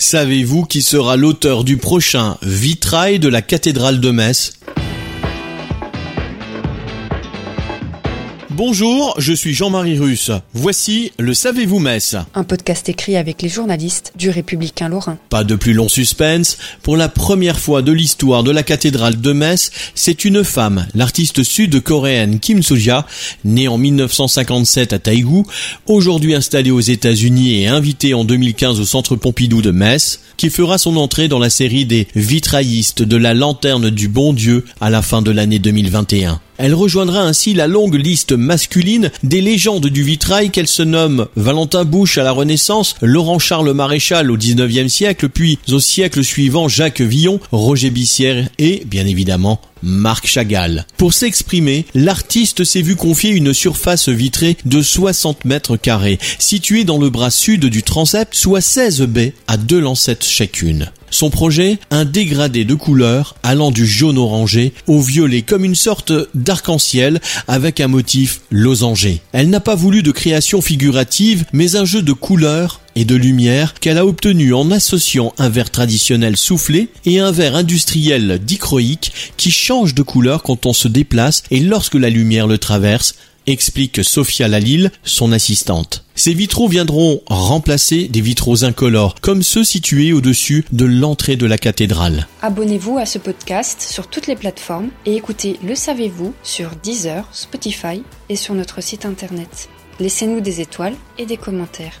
Savez-vous qui sera l'auteur du prochain vitrail de la cathédrale de Metz? Bonjour, je suis Jean-Marie Russe. Voici le Savez-vous Metz Un podcast écrit avec les journalistes du Républicain Lorrain. Pas de plus long suspense. Pour la première fois de l'histoire de la cathédrale de Metz, c'est une femme, l'artiste sud-coréenne Kim Soo-ja, née en 1957 à Taïgu, aujourd'hui installée aux États-Unis et invitée en 2015 au Centre Pompidou de Metz, qui fera son entrée dans la série des vitraillistes de la lanterne du bon Dieu à la fin de l'année 2021. Elle rejoindra ainsi la longue liste masculine des légendes du vitrail qu'elle se nomme Valentin Bouche à la Renaissance, Laurent Charles Maréchal au 19e siècle, puis au siècle suivant Jacques Villon, Roger Bissière et, bien évidemment, Marc Chagall. Pour s'exprimer, l'artiste s'est vu confier une surface vitrée de 60 mètres carrés, située dans le bras sud du transept, soit 16 baies à deux lancettes chacune. Son projet, un dégradé de couleurs allant du jaune orangé au violet comme une sorte d'arc-en-ciel avec un motif losangé. Elle n'a pas voulu de création figurative mais un jeu de couleurs et de lumière qu'elle a obtenu en associant un verre traditionnel soufflé et un verre industriel dichroïque qui change de couleur quand on se déplace et lorsque la lumière le traverse, explique Sophia Lalille, son assistante. Ces vitraux viendront remplacer des vitraux incolores, comme ceux situés au-dessus de l'entrée de la cathédrale. Abonnez-vous à ce podcast sur toutes les plateformes et écoutez Le Savez-vous sur Deezer, Spotify et sur notre site internet. Laissez-nous des étoiles et des commentaires.